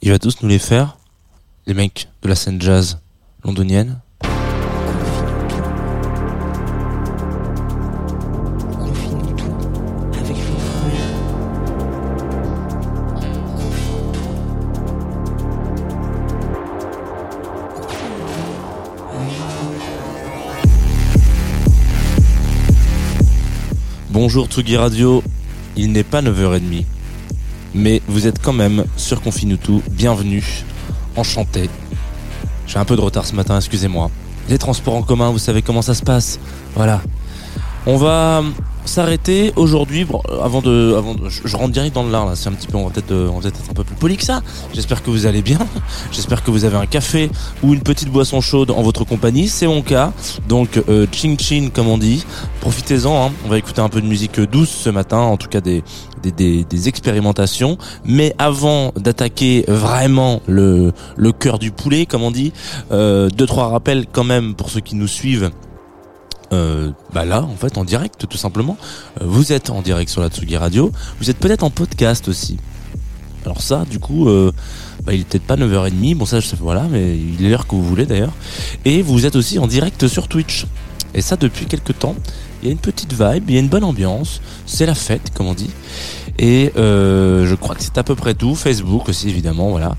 Il va tous nous les faire, les mecs de la scène jazz londonienne. Bonjour Tsugi Radio, il n'est pas 9h30, mais vous êtes quand même sur Confinutu, bienvenue, enchanté. J'ai un peu de retard ce matin, excusez-moi. Les transports en commun, vous savez comment ça se passe. Voilà. On va s'arrêter aujourd'hui. Avant de avant je, rentre direct dans le lard là. C'est un petit peu on va peut-être euh, on va être un peu plus poli que ça. J'espère que vous allez bien. J'espère que vous avez un café ou une petite boisson chaude en votre compagnie. C'est mon cas. Donc euh, ching ching comme on dit. Profitez-en hein. on va écouter un peu de musique douce ce matin en tout cas des des, des, des expérimentations. Mais avant d'attaquer vraiment le le cœur du poulet comme on dit euh, deux trois rappels quand même pour ceux qui nous suivent euh, bah là en fait en direct tout simplement. Euh, vous êtes en direct sur la Tsugi Radio. Vous êtes peut-être en podcast aussi. Alors ça du coup euh, bah, il est peut-être pas 9h30 bon ça je sais voilà mais il est l'heure que vous voulez d'ailleurs. Et vous êtes aussi en direct sur Twitch. Et ça depuis quelques temps il y a une petite vibe il y a une bonne ambiance. C'est la fête comme on dit. Et euh, je crois que c'est à peu près tout. Facebook aussi évidemment voilà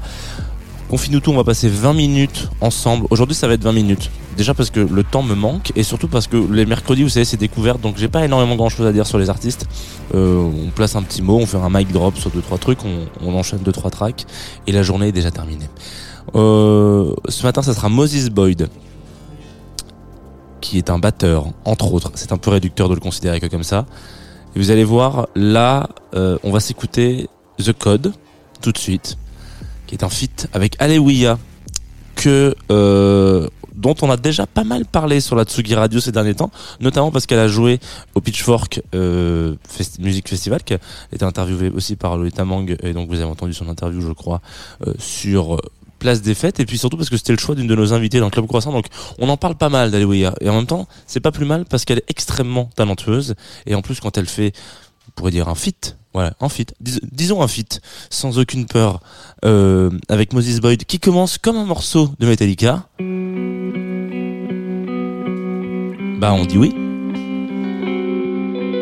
Confine-nous tout, on va passer 20 minutes ensemble. Aujourd'hui, ça va être 20 minutes. Déjà parce que le temps me manque et surtout parce que les mercredis, vous savez, c'est découverte, donc j'ai pas énormément grand chose à dire sur les artistes. Euh, on place un petit mot, on fait un mic drop sur deux trois trucs, on, on enchaîne deux trois tracks et la journée est déjà terminée. Euh, ce matin, ça sera Moses Boyd, qui est un batteur, entre autres. C'est un peu réducteur de le considérer que comme ça. Et vous allez voir, là, euh, on va s'écouter The Code tout de suite qui est un feat avec Alewiya que euh, dont on a déjà pas mal parlé sur la Tsugi Radio ces derniers temps, notamment parce qu'elle a joué au Pitchfork euh, Music Festival, qui a été interviewée aussi par Lolita Mang, et donc vous avez entendu son interview, je crois, euh, sur euh, Place des Fêtes, et puis surtout parce que c'était le choix d'une de nos invitées dans Club Croissant, donc on en parle pas mal d'Alewiya, et en même temps, c'est pas plus mal parce qu'elle est extrêmement talentueuse, et en plus quand elle fait, on pourrait dire un feat, voilà, un feat, Dis- disons un feat, sans aucune peur, euh, avec Moses Boyd, qui commence comme un morceau de Metallica. Bah on dit oui.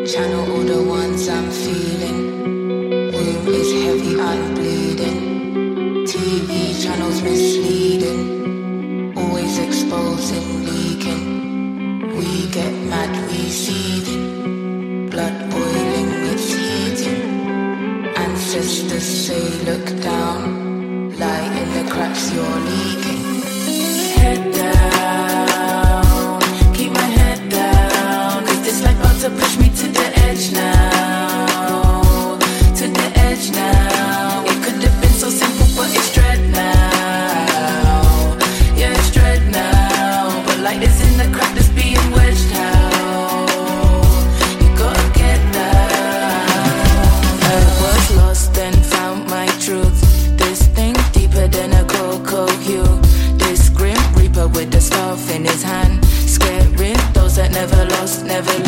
Channel all the ones I'm feeling. Womb is heavy, I'm bleeding. TV channels misleading. Always exposing, leaking. We get mad, we seething. Blood say, look down. Light in the cracks, you're leaking. never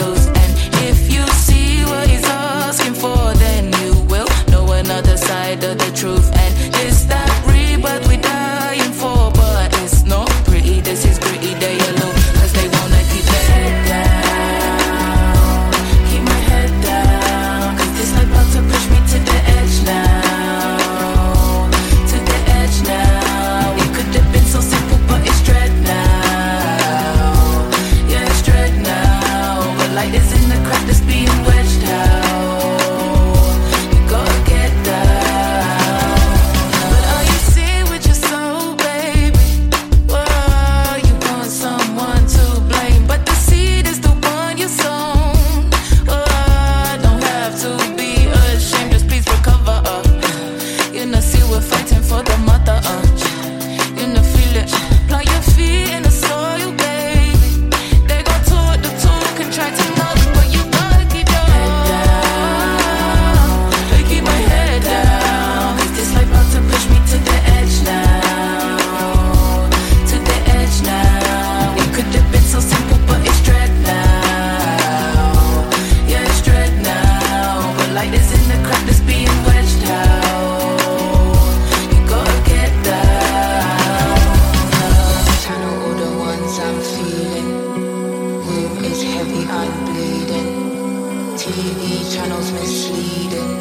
misleading.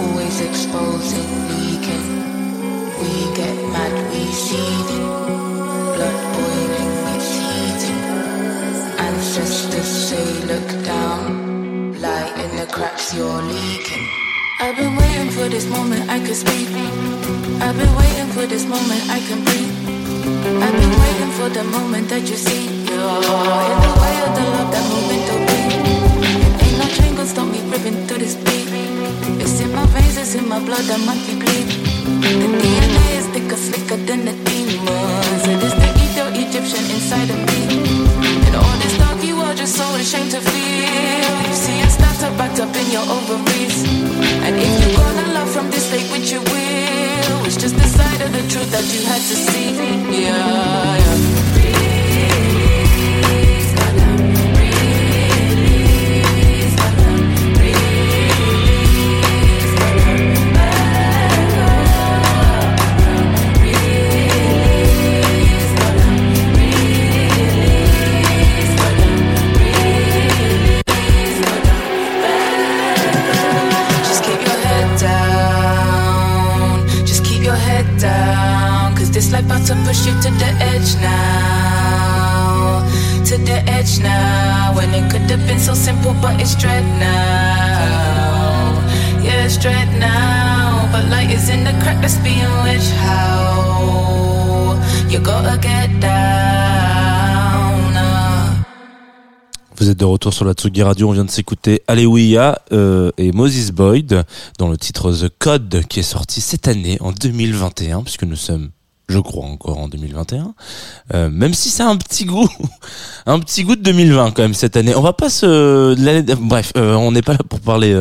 Always exposing, leaking. We get mad, we seething. Blood boiling, it's heating. Ancestors say, look down. Light in the cracks, you're leaking. I've been waiting for this moment I could speak. I've been waiting for this moment I can breathe. I've been waiting for the moment that you see. You're in the way of the love that moving this beat. It's in my veins, it's in my blood, I be bleed. The DNA is thicker, slicker than the demons. It is the Ethio Egyptian inside of me. And all this dark you are just so ashamed to feel. You see it start up backed up in your ovaries. And if you're gonna love from this state, which you will, it's just the side of the truth that you had to see. Uh. Vous êtes de retour sur la Tsugi Radio, on vient de s'écouter Alléluia euh, et Moses Boyd dans le titre The Code qui est sorti cette année en 2021 puisque nous sommes je crois encore en 2021 euh, même si a un petit goût un petit goût de 2020 quand même cette année. On va pas se bref euh, on n'est pas là pour parler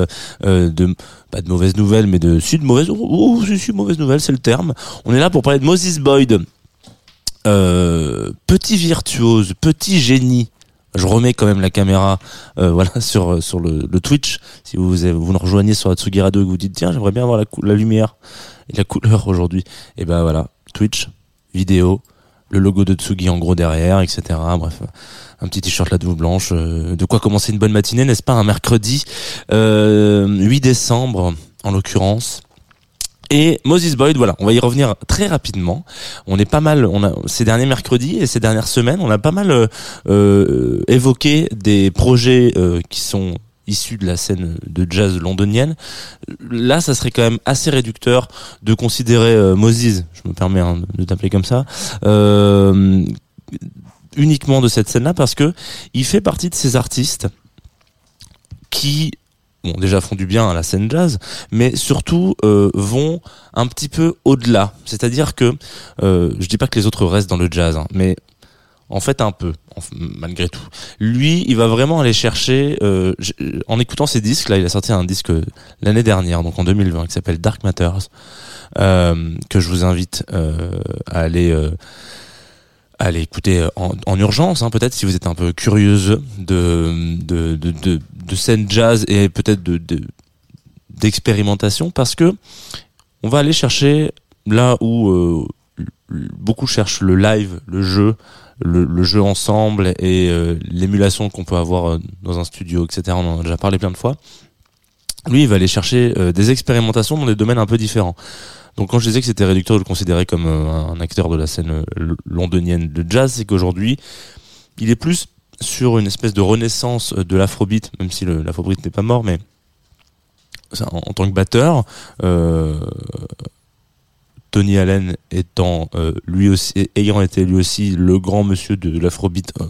euh, de pas de mauvaises nouvelles mais de si de mauvaises oh, si, si, mauvaise nouvelle c'est le terme. On est là pour parler de Moses Boyd. Petit virtuose petit génie. Je remets quand même la caméra voilà sur sur le, Twitch. Si vous vous nous rejoignez sur la Tsugi Radio et que vous dites tiens j'aimerais bien avoir la, la lumière et la couleur aujourd'hui. Et ben voilà Twitch vidéo le logo de Tsugi en gros derrière etc bref un petit t-shirt la double blanche euh, de quoi commencer une bonne matinée n'est-ce pas un mercredi euh, 8 décembre en l'occurrence et Moses Boyd, voilà, on va y revenir très rapidement. On est pas mal, on a ces derniers mercredis et ces dernières semaines, on a pas mal euh, euh, évoqué des projets euh, qui sont issus de la scène de jazz londonienne. Là, ça serait quand même assez réducteur de considérer euh, Moses, je me permets hein, de t'appeler comme ça, euh, uniquement de cette scène-là parce que il fait partie de ces artistes qui bon déjà font du bien à la scène jazz mais surtout euh, vont un petit peu au-delà c'est-à-dire que euh, je dis pas que les autres restent dans le jazz hein, mais en fait un peu malgré tout. Lui il va vraiment aller chercher euh, en écoutant ses disques là il a sorti un disque l'année dernière donc en 2020 qui s'appelle Dark Matters euh, que je vous invite euh, à aller euh, écouter en, en urgence, hein, peut-être si vous êtes un peu curieuse de de, scène jazz et peut-être de de- d'expérimentation, parce que on va aller chercher là où euh, beaucoup cherchent le live, le jeu, le, le jeu ensemble et euh, l'émulation qu'on peut avoir euh, dans un studio, etc. On en a déjà parlé plein de fois. Lui, il va aller chercher euh, des expérimentations dans des domaines un peu différents. Donc quand je disais que c'était réducteur de le considérer comme euh, un acteur de la scène euh, londonienne de jazz, c'est qu'aujourd'hui, il est plus sur une espèce de renaissance de l'afrobeat, même si l'afrobeat n'est pas mort, mais en, en tant que batteur, euh, Tony Allen étant euh, lui aussi, ayant été lui aussi le grand monsieur de l'afrobeat euh,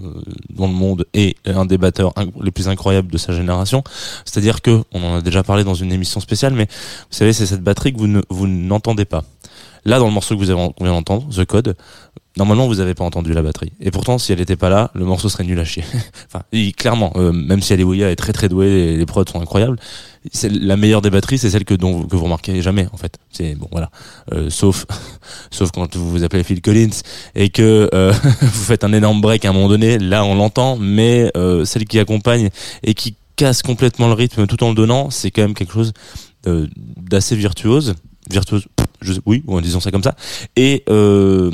dans le monde et un des batteurs les plus incroyables de sa génération. C'est-à-dire que, on en a déjà parlé dans une émission spéciale, mais vous savez, c'est cette batterie que vous ne, vous n'entendez pas. Là, dans le morceau que vous avez, qu'on vient d'entendre, The Code, normalement, vous n'avez pas entendu la batterie. Et pourtant, si elle n'était pas là, le morceau serait nul à chier. enfin, clairement, euh, même si Alléluia est très très douée, les, les prods sont incroyables, c'est la meilleure des batteries, c'est celle que, dont, vous- que vous remarquez jamais, en fait. C'est bon, voilà. Euh, sauf, sauf quand vous vous appelez Phil Collins et que euh, vous faites un énorme break à un moment donné, là on l'entend, mais celle qui accompagne et qui casse complètement le rythme tout en le donnant, c'est quand même quelque chose d'assez virtuose, virtuose, je sais, oui, en disant ça comme ça. Et euh,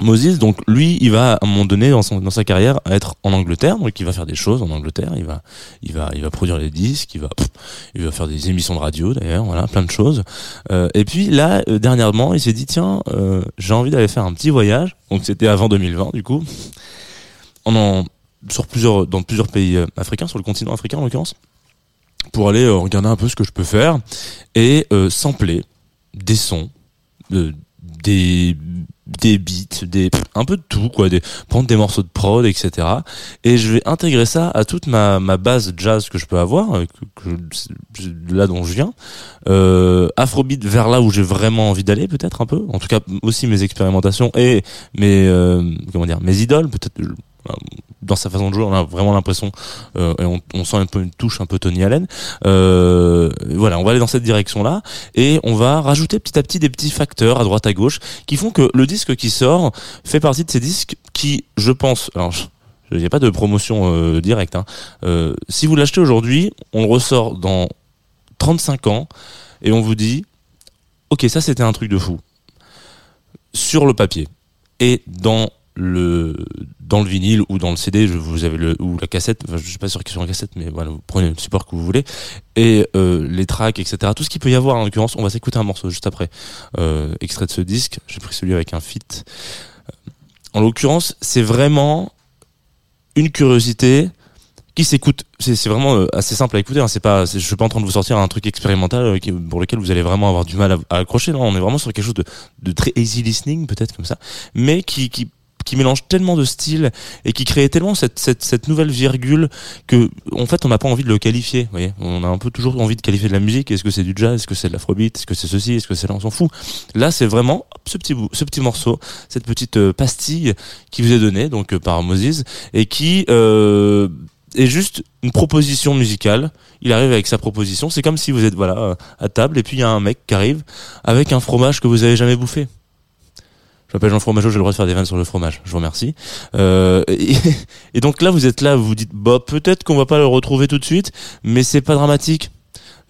Moses, donc lui, il va à un moment donné dans sa carrière être en Angleterre, donc il va faire des choses en Angleterre, il va, il va, il va produire des disques, il va, pff, il va faire des émissions de radio d'ailleurs, voilà, plein de choses. Euh, et puis là, euh, dernièrement, il s'est dit tiens, euh, j'ai envie d'aller faire un petit voyage. Donc c'était avant 2020 du coup, en, en sur plusieurs, dans plusieurs pays euh, africains, sur le continent africain en l'occurrence, pour aller euh, regarder un peu ce que je peux faire. Et euh, sampler des sons, euh, des des beats, des un peu de tout quoi, prendre des morceaux de prod, etc. Et je vais intégrer ça à toute ma ma base jazz que je peux avoir, là dont je viens, Afrobeat vers là où j'ai vraiment envie d'aller peut-être un peu, en tout cas aussi mes expérimentations et mes comment dire mes idoles peut-être dans sa façon de jouer on a vraiment l'impression euh, et on, sent un peu une touche un peu Tony Allen euh, voilà on va aller dans cette direction là et on va rajouter petit à petit des petits facteurs à droite à gauche qui font que le disque qui sort fait partie de ces disques qui je pense alors je- a pas de promotion euh, directe. hein. Si vous l'achetez aujourd'hui, on le ressort dans 35 ans et on vous dit Ok, ça c'était un truc de fou. Sur le papier. Et dans le, dans le vinyle ou dans le CD, vous avez le, ou la cassette, enfin, je suis pas sûr qu'il soit en cassette, mais voilà, vous prenez le support que vous voulez. Et euh, les tracks, etc. Tout ce qu'il peut y avoir en l'occurrence, on va s'écouter un morceau juste après. Euh, extrait de ce disque. J'ai pris celui avec un feat. En l'occurrence, c'est vraiment une curiosité qui s'écoute. C'est vraiment euh, assez simple à écouter. Hein. C'est pas, je suis pas en train de vous sortir un truc expérimental euh, pour lequel vous allez vraiment avoir du mal à, accrocher. Non, on est vraiment sur quelque chose de, très easy listening, peut-être comme ça, mais qui qui mélange tellement de styles et qui crée tellement cette, nouvelle virgule que en fait on n'a pas envie de le qualifier on a un peu toujours envie de qualifier de la musique. Est-ce que c'est du jazz? Est-ce que c'est de l'afrobeat? Est-ce que c'est ceci? Est-ce que c'est là? On s'en fout. Là c'est vraiment ce petit morceau cette petite euh, pastille qui vous est donnée donc euh, par Moses et qui euh, est juste une proposition musicale. Il arrive avec sa proposition. C'est comme si vous êtes voilà à table et puis il y a un mec qui arrive avec un fromage que vous avez jamais bouffé. Je m'appelle Jean Fromageau, j'ai le droit de faire des vannes sur le fromage. Je vous remercie. Euh, et, et donc là, vous êtes là, vous vous dites, bah peut-être qu'on va pas le retrouver tout de suite, mais c'est pas dramatique.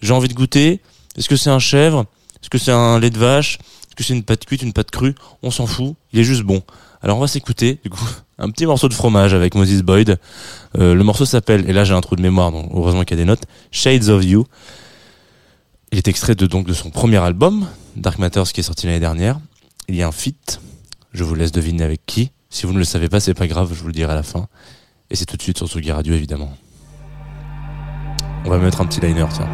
J'ai envie de goûter. Est-ce que c'est un chèvre? Est-ce que c'est un lait de vache? Est-ce que c'est une pâte cuite, une pâte crue? On s'en fout. Il est juste bon. Alors on va s'écouter, du coup, un petit morceau de fromage avec Moses Boyd. Euh, le morceau s'appelle, et là j'ai un trou de mémoire, donc heureusement qu'il y a des notes, Shades of You. Il est extrait de, donc, de son premier album, Dark Matters, qui est sorti l'année dernière. Il y a un feat. Je vous laisse deviner avec qui. Si vous ne le savez pas, c'est pas grave, je vous le dirai à la fin. Et c'est tout de suite sur Tsugi Radio, évidemment. On va mettre un petit liner, tiens.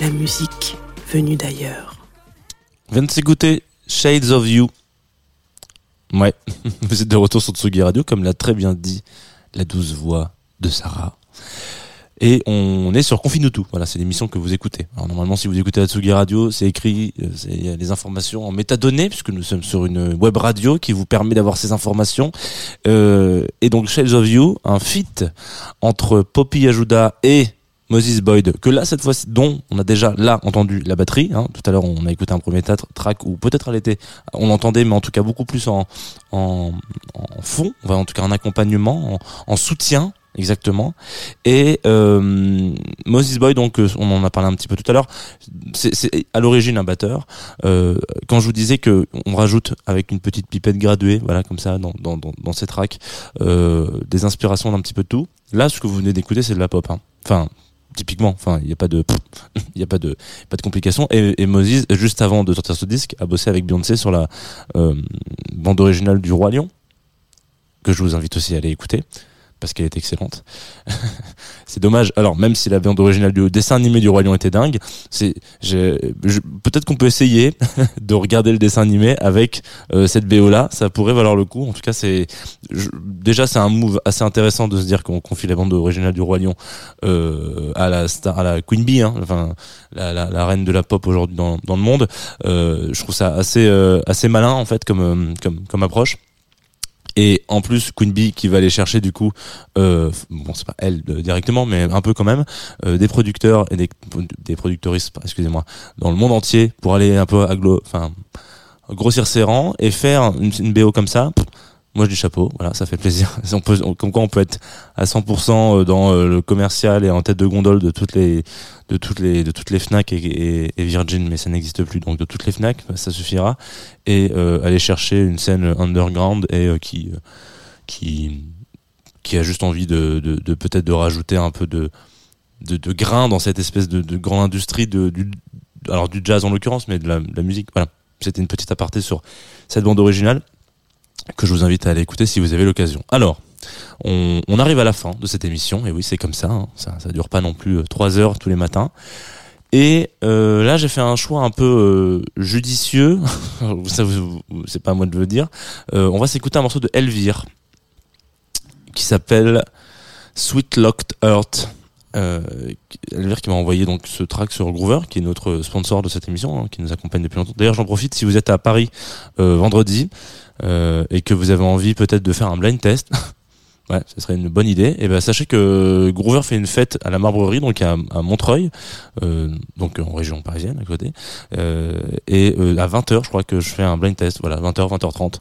La musique venue d'ailleurs. On vient de Shades of You. Ouais, vous êtes de retour sur Tsugi Radio, comme l'a très bien dit la douce voix de Sarah. Et on est sur Confinutu. Voilà, c'est l'émission que vous écoutez. Alors normalement, si vous écoutez la Tsugi Radio, c'est écrit, euh, il y a les informations en métadonnées, puisque nous sommes sur une web radio qui vous permet d'avoir ces informations. Euh, et donc, Shades of You, un feat entre Poppy Ajuda et Moses Boyd, que là, cette fois-ci, dont on a déjà là entendu la batterie. Hein. Tout à l'heure, on a écouté un premier tra- track où peut-être elle était, on l'entendait, mais en tout cas beaucoup plus en, en, en fond, en tout cas en accompagnement, en, en soutien. Exactement. Et euh, Moses Boyd, donc euh, on en a parlé un petit peu tout à l'heure, c'est à l'origine un batteur. Euh, quand je vous disais que on rajoute avec une petite pipette graduée, voilà comme ça dans dans dans, dans ces tracks, euh, des inspirations d'un petit peu de tout. Là, ce que vous venez d'écouter, c'est de la pop. Hein. Enfin, typiquement. Enfin, il n'y a pas de, y a pas de, pas de complications. Et, et Moses, juste avant de sortir ce disque, a bossé avec Beyoncé sur la euh, bande originale du Roi Lion, que je vous invite aussi à aller écouter parce qu'elle est excellente. c'est dommage. Alors même si la bande originale du dessin animé du Roi Lion était dingue, c'est peut-être qu'on peut essayer de regarder le dessin animé avec euh, cette BO là, ça pourrait valoir le coup. En tout cas, c'est déjà c'est un move assez intéressant de se dire qu'on confie la bande originale du Roi Lion euh, à la star, à la Queen Bee, hein, enfin la, la, la reine de la pop aujourd'hui dans, dans le monde. Euh, je trouve ça assez euh, assez malin en fait comme comme comme approche. Et en plus, Queen Bee qui va aller chercher du coup, euh, bon c'est pas elle euh, directement, mais un peu quand même, euh, des producteurs et des, des excusez-moi, dans le monde entier pour aller un peu aglo, enfin grossir ses rangs et faire une, une BO comme ça. Moi je dis chapeau, voilà, ça fait plaisir. Comme quoi on peut être à 100% dans euh, le commercial et en tête de gondole de toutes les, de toutes les, de toutes les Fnac et, Virgin, mais ça n'existe plus, donc de toutes les Fnac, ça suffira. Et euh, aller chercher une scène underground et euh, qui, euh, qui, qui a juste envie de, de, peut-être de rajouter un peu de, de, grain dans cette espèce de, de grande industrie de, du, alors du jazz en l'occurrence, mais de la, de la musique. Voilà, c'était une petite aparté sur cette bande originale que je vous invite à aller écouter si vous avez l'occasion. Alors, on, arrive à la fin de cette émission, et oui, c'est comme ça, hein, ça, ça dure pas non plus euh, trois heures tous les matins. Et euh, là, j'ai fait un choix un peu euh, judicieux. c'est pas à moi de le dire. On va s'écouter un morceau de Elvire qui s'appelle Sweet Locked Earth. Elvire qui m'a envoyé donc ce track sur Groover, qui est notre sponsor de cette émission, hein, qui nous accompagne depuis longtemps. D'ailleurs, j'en profite si vous êtes à Paris vendredi et que vous avez envie peut-être de faire un blind test. Ouais, ce serait une bonne idée. Et ben sachez que Groover fait une fête à la Marbrerie, donc à, à Montreuil, euh, donc en région parisienne à côté. Euh, et euh, à 20h, je crois que je fais un blind test. Voilà, 20h, 20h30.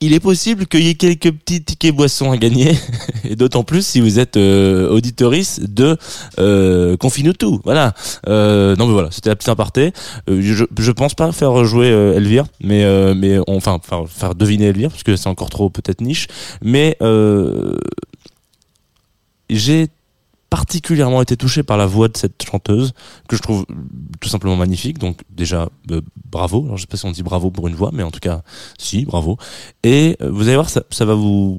Il est possible qu'il y ait quelques petits tickets boissons à gagner, et d'autant plus si vous êtes euh, auditorice de euh, Confinutu. Voilà. Euh, non mais voilà, c'était la petite aparté. Euh, je, je pense pas faire jouer euh, Elvire, mais euh, mais enfin faire, faire deviner Elvire parce que c'est encore trop peut-être niche. Mais euh, j'ai particulièrement été touché par la voix de cette chanteuse que je trouve tout simplement magnifique. Donc déjà euh, bravo. Alors je sais pas si on dit bravo pour une voix, mais en tout cas si bravo. Et euh, vous allez voir, ça, ça va vous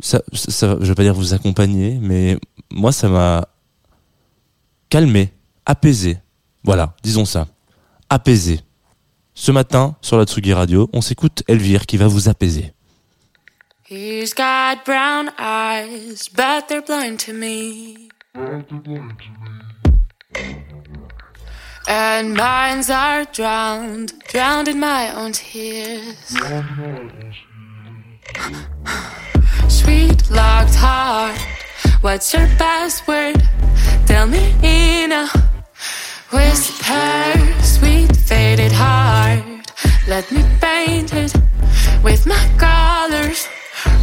ça, ça, je vais pas dire vous accompagner, mais moi ça m'a calmé, apaisé. Voilà, disons ça. Apaisé. Ce matin, sur la Tsugi Radio, on s'écoute Elvire qui va vous apaiser. He's got brown eyes, but they're blind to me. And minds are drowned, drowned in my own tears. Sweet locked heart, what's your password? Tell me in a whisper. Sweet faded heart, let me paint it with my colors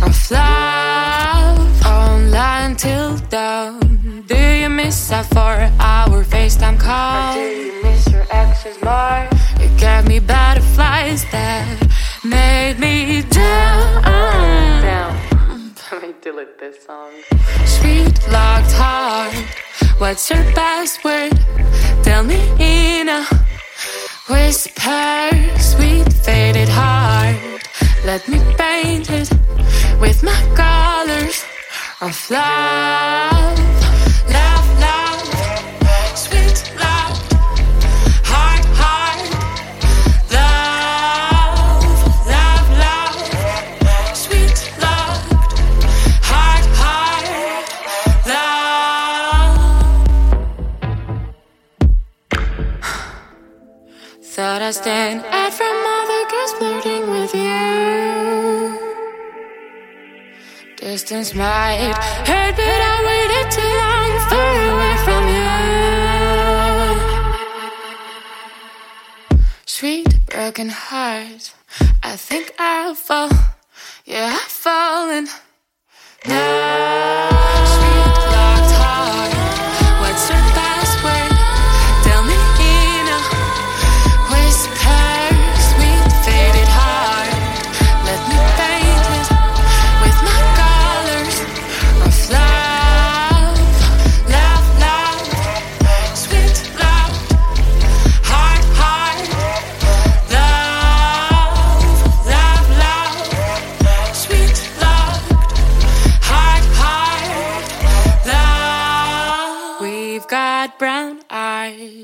of love. Online till dawn. Do you miss a four-hour FaceTime call? do you miss your ex's mark? It gave me butterflies that made me down. Down. Let me delete this song. Sweet locked heart. What's your password? Tell me in a whisper. Sweet faded heart. Let me paint it with my colors of love, love, love, sweet love, love, love, love, sweet love, love. Thought I'd stand out from other girls. Distance might hurt, but I waited too long far away from you. Sweet broken heart, I think I'll fall. Yeah, I've fallen.